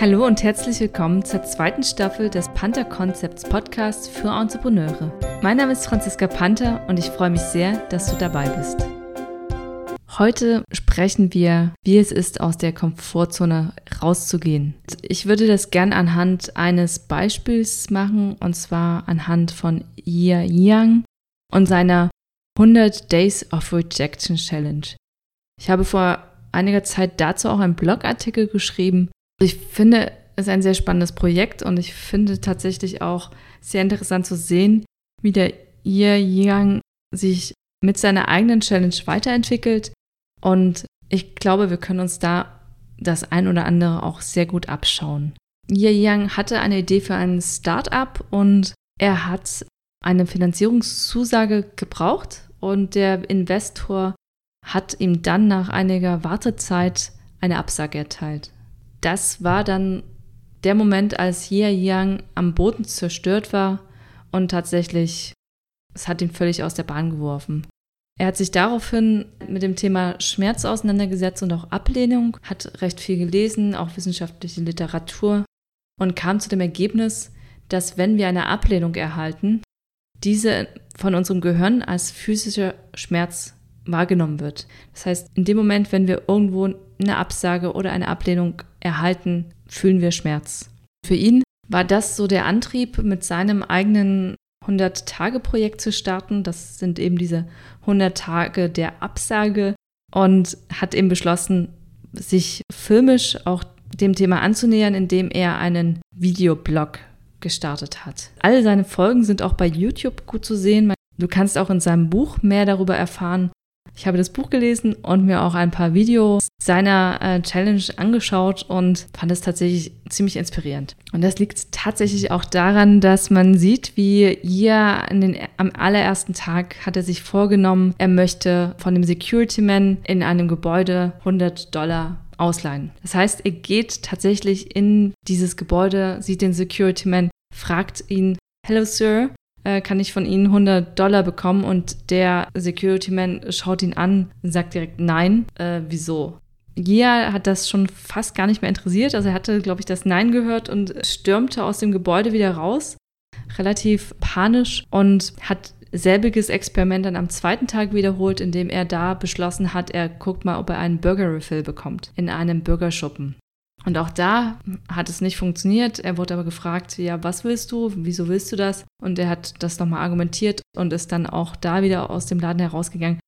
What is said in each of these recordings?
Hallo und herzlich willkommen zur zweiten Staffel des Panther Concepts Podcasts für Entrepreneure. Mein Name ist Franziska Panther und ich freue mich sehr, dass du dabei bist. Heute sprechen wir, wie es ist, aus der Komfortzone rauszugehen. Ich würde das gern anhand eines Beispiels machen, und zwar anhand von Ye Yang und seiner 100 Days of Rejection Challenge. Ich habe vor einiger Zeit dazu auch einen Blogartikel geschrieben ich finde, es ist ein sehr spannendes Projekt und ich finde tatsächlich auch sehr interessant zu sehen, wie der Ye Yang sich mit seiner eigenen Challenge weiterentwickelt. Und ich glaube, wir können uns da das ein oder andere auch sehr gut abschauen. Ye Yang hatte eine Idee für ein Start-up und er hat eine Finanzierungszusage gebraucht und der Investor hat ihm dann nach einiger Wartezeit eine Absage erteilt das war dann der Moment, als Ye Yang am Boden zerstört war und tatsächlich, es hat ihn völlig aus der Bahn geworfen. Er hat sich daraufhin mit dem Thema Schmerz auseinandergesetzt und auch Ablehnung, hat recht viel gelesen, auch wissenschaftliche Literatur und kam zu dem Ergebnis, dass wenn wir eine Ablehnung erhalten, diese von unserem Gehirn als physischer Schmerz wahrgenommen wird. Das heißt, in dem Moment, wenn wir irgendwo eine Absage oder eine Ablehnung erhalten, fühlen wir Schmerz. Für ihn war das so der Antrieb, mit seinem eigenen 100-Tage-Projekt zu starten. Das sind eben diese 100 Tage der Absage und hat eben beschlossen, sich filmisch auch dem Thema anzunähern, indem er einen Videoblog gestartet hat. Alle seine Folgen sind auch bei YouTube gut zu sehen. Du kannst auch in seinem Buch mehr darüber erfahren, ich habe das Buch gelesen und mir auch ein paar Videos seiner äh, Challenge angeschaut und fand es tatsächlich ziemlich inspirierend. Und das liegt tatsächlich auch daran, dass man sieht, wie den, am allerersten Tag hat er sich vorgenommen, er möchte von dem Security Man in einem Gebäude 100 Dollar ausleihen. Das heißt, er geht tatsächlich in dieses Gebäude, sieht den Security Man, fragt ihn, Hello Sir, äh, kann ich von Ihnen 100 Dollar bekommen? Und der Security Man schaut ihn an und sagt direkt, nein, äh, wieso? Gia hat das schon fast gar nicht mehr interessiert. Also er hatte, glaube ich, das Nein gehört und stürmte aus dem Gebäude wieder raus. Relativ panisch und hat selbiges Experiment dann am zweiten Tag wiederholt, indem er da beschlossen hat, er guckt mal, ob er einen Burger Refill bekommt in einem Burgerschuppen. Und auch da hat es nicht funktioniert. Er wurde aber gefragt, ja, was willst du? Wieso willst du das? Und er hat das nochmal argumentiert und ist dann auch da wieder aus dem Laden herausgegangen.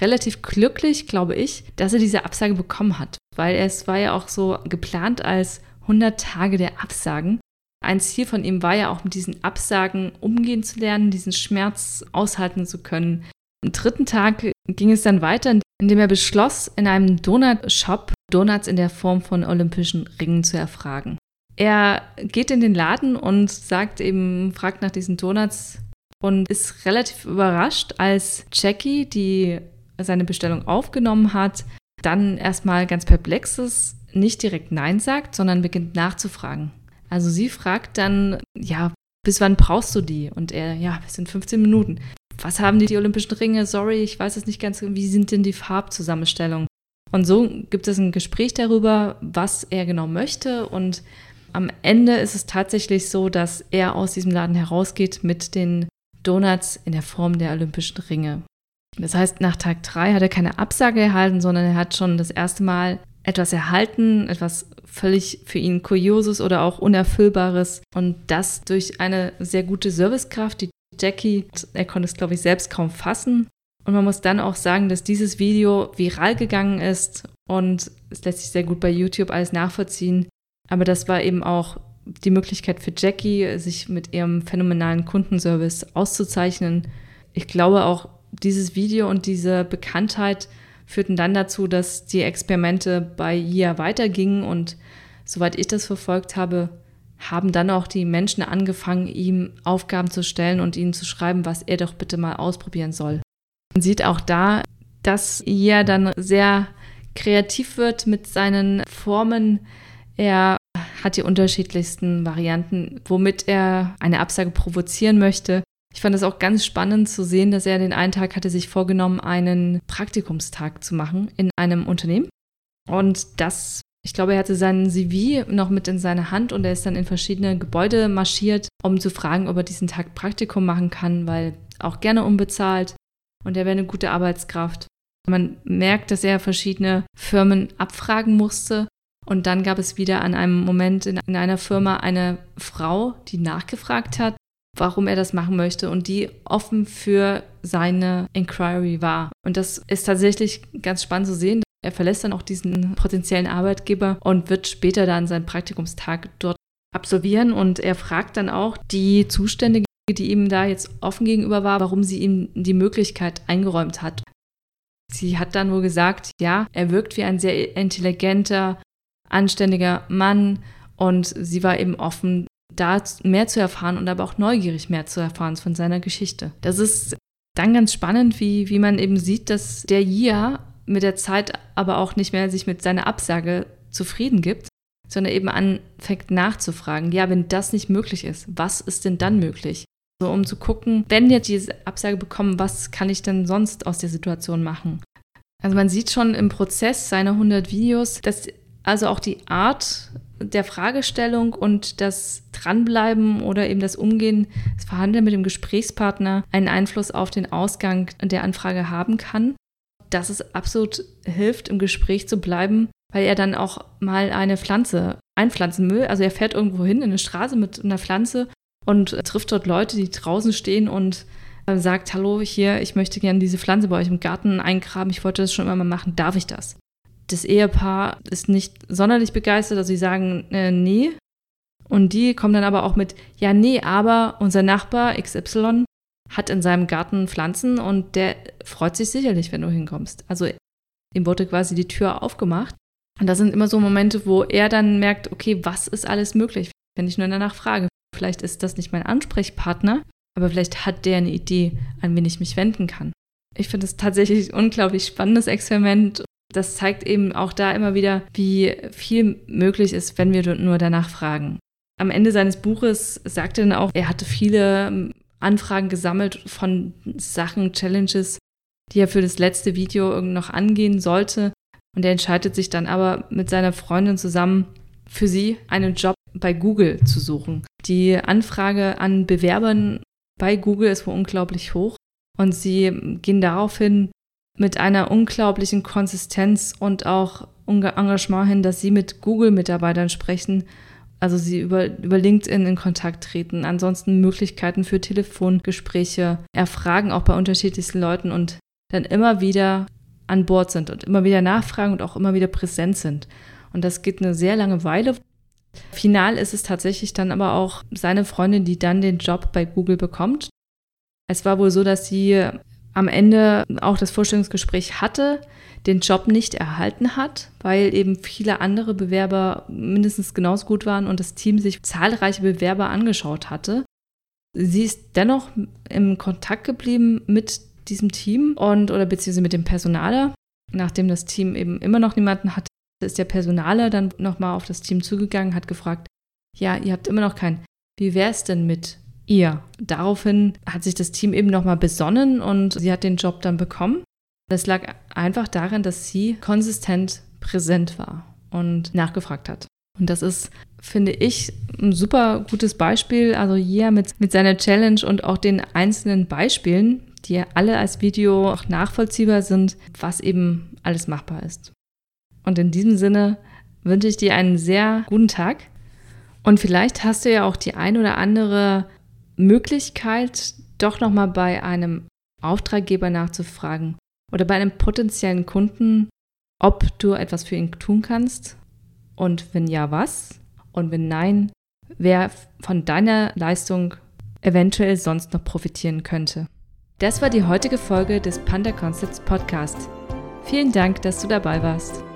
Relativ glücklich, glaube ich, dass er diese Absage bekommen hat, weil es war ja auch so geplant als 100 Tage der Absagen. Ein Ziel von ihm war ja auch mit diesen Absagen umgehen zu lernen, diesen Schmerz aushalten zu können. Am dritten Tag ging es dann weiter, indem er beschloss, in einem Donut-Shop Donuts in der Form von olympischen Ringen zu erfragen. Er geht in den Laden und sagt eben, fragt nach diesen Donuts und ist relativ überrascht, als Jackie, die seine Bestellung aufgenommen hat, dann erstmal ganz perplex ist, nicht direkt Nein sagt, sondern beginnt nachzufragen. Also sie fragt dann, ja, bis wann brauchst du die? Und er, ja, bis in 15 Minuten. Was haben die, die Olympischen Ringe? Sorry, ich weiß es nicht ganz. Wie sind denn die Farbzusammenstellungen? Und so gibt es ein Gespräch darüber, was er genau möchte. Und am Ende ist es tatsächlich so, dass er aus diesem Laden herausgeht mit den Donuts in der Form der Olympischen Ringe. Das heißt, nach Tag drei hat er keine Absage erhalten, sondern er hat schon das erste Mal etwas erhalten, etwas völlig für ihn Kurioses oder auch Unerfüllbares. Und das durch eine sehr gute Servicekraft, die Jackie, er konnte es, glaube ich, selbst kaum fassen. Und man muss dann auch sagen, dass dieses Video viral gegangen ist und es lässt sich sehr gut bei YouTube alles nachvollziehen. Aber das war eben auch die Möglichkeit für Jackie, sich mit ihrem phänomenalen Kundenservice auszuzeichnen. Ich glaube auch, dieses Video und diese Bekanntheit führten dann dazu, dass die Experimente bei IA weitergingen und soweit ich das verfolgt habe, haben dann auch die Menschen angefangen, ihm Aufgaben zu stellen und ihnen zu schreiben, was er doch bitte mal ausprobieren soll. Man sieht auch da, dass er dann sehr kreativ wird mit seinen Formen. Er hat die unterschiedlichsten Varianten, womit er eine Absage provozieren möchte. Ich fand es auch ganz spannend zu sehen, dass er den einen Tag hatte sich vorgenommen, einen Praktikumstag zu machen in einem Unternehmen. Und das Ich glaube, er hatte seinen CV noch mit in seiner Hand und er ist dann in verschiedene Gebäude marschiert, um zu fragen, ob er diesen Tag Praktikum machen kann, weil auch gerne unbezahlt und er wäre eine gute Arbeitskraft. Man merkt, dass er verschiedene Firmen abfragen musste. Und dann gab es wieder an einem Moment in, in einer Firma eine Frau, die nachgefragt hat, warum er das machen möchte und die offen für seine Inquiry war. Und das ist tatsächlich ganz spannend zu sehen. Er verlässt dann auch diesen potenziellen Arbeitgeber und wird später dann seinen Praktikumstag dort absolvieren. Und er fragt dann auch die Zuständige, die ihm da jetzt offen gegenüber war, warum sie ihm die Möglichkeit eingeräumt hat. Sie hat dann wohl gesagt, ja, er wirkt wie ein sehr intelligenter, anständiger Mann und sie war eben offen, da mehr zu erfahren und aber auch neugierig mehr zu erfahren von seiner Geschichte. Das ist dann ganz spannend, wie, wie man eben sieht, dass der Jia mit der Zeit aber auch nicht mehr sich mit seiner Absage zufrieden gibt, sondern eben anfängt nachzufragen, ja, wenn das nicht möglich ist, was ist denn dann möglich? So, um zu gucken, wenn jetzt diese Absage bekommen, was kann ich denn sonst aus der Situation machen? Also man sieht schon im Prozess seiner 100 Videos, dass also auch die Art der Fragestellung und das Dranbleiben oder eben das Umgehen, das Verhandeln mit dem Gesprächspartner einen Einfluss auf den Ausgang der Anfrage haben kann. Dass es absolut hilft, im Gespräch zu bleiben, weil er dann auch mal eine Pflanze einpflanzen will. Also er fährt irgendwo hin in eine Straße mit einer Pflanze und trifft dort Leute, die draußen stehen und äh, sagt, hallo, hier, ich möchte gerne diese Pflanze bei euch im Garten eingraben, ich wollte das schon immer mal machen, darf ich das? Das Ehepaar ist nicht sonderlich begeistert, also sie sagen, äh, nee. Und die kommen dann aber auch mit, ja, nee, aber unser Nachbar XY hat in seinem Garten Pflanzen und der freut sich sicherlich, wenn du hinkommst. Also ihm wurde quasi die Tür aufgemacht. Und das sind immer so Momente, wo er dann merkt, okay, was ist alles möglich, wenn ich nur danach frage. Vielleicht ist das nicht mein Ansprechpartner, aber vielleicht hat der eine Idee, an wen ich mich wenden kann. Ich finde es tatsächlich ein unglaublich spannendes Experiment. Das zeigt eben auch da immer wieder, wie viel möglich ist, wenn wir nur danach fragen. Am Ende seines Buches sagt er dann auch, er hatte viele ähm, Anfragen gesammelt von Sachen, Challenges, die er für das letzte Video noch angehen sollte. Und er entscheidet sich dann aber mit seiner Freundin zusammen, für sie einen Job bei Google zu suchen. Die Anfrage an Bewerbern bei Google ist wohl unglaublich hoch und sie gehen daraufhin mit einer unglaublichen Konsistenz und auch Engagement hin, dass sie mit Google-Mitarbeitern sprechen, also sie über, über LinkedIn in Kontakt treten, ansonsten Möglichkeiten für Telefongespräche erfragen, auch bei unterschiedlichsten Leuten und dann immer wieder an Bord sind und immer wieder nachfragen und auch immer wieder präsent sind. Und das geht eine sehr lange Weile, Final ist es tatsächlich dann aber auch seine Freundin, die dann den Job bei Google bekommt. Es war wohl so, dass sie am Ende auch das Vorstellungsgespräch hatte, den Job nicht erhalten hat, weil eben viele andere Bewerber mindestens genauso gut waren und das Team sich zahlreiche Bewerber angeschaut hatte. Sie ist dennoch im Kontakt geblieben mit diesem Team und oder beziehungsweise mit dem Personaler, nachdem das Team eben immer noch niemanden hatte, ist der Personaler dann nochmal auf das Team zugegangen, hat gefragt, ja, ihr habt immer noch keinen. Wie wäre es denn mit ihr? Daraufhin hat sich das Team eben nochmal besonnen und sie hat den Job dann bekommen. Das lag einfach daran, dass sie konsistent präsent war und nachgefragt hat. Und das ist, finde ich, ein super gutes Beispiel. Also hier mit, mit seiner Challenge und auch den einzelnen Beispielen, die alle als Video auch nachvollziehbar sind, was eben alles machbar ist. Und in diesem Sinne wünsche ich dir einen sehr guten Tag. Und vielleicht hast du ja auch die ein oder andere Möglichkeit, doch nochmal bei einem Auftraggeber nachzufragen oder bei einem potenziellen Kunden, ob du etwas für ihn tun kannst und wenn ja, was und wenn nein, wer von deiner Leistung eventuell sonst noch profitieren könnte. Das war die heutige Folge des Panda Concepts Podcast. Vielen Dank, dass du dabei warst.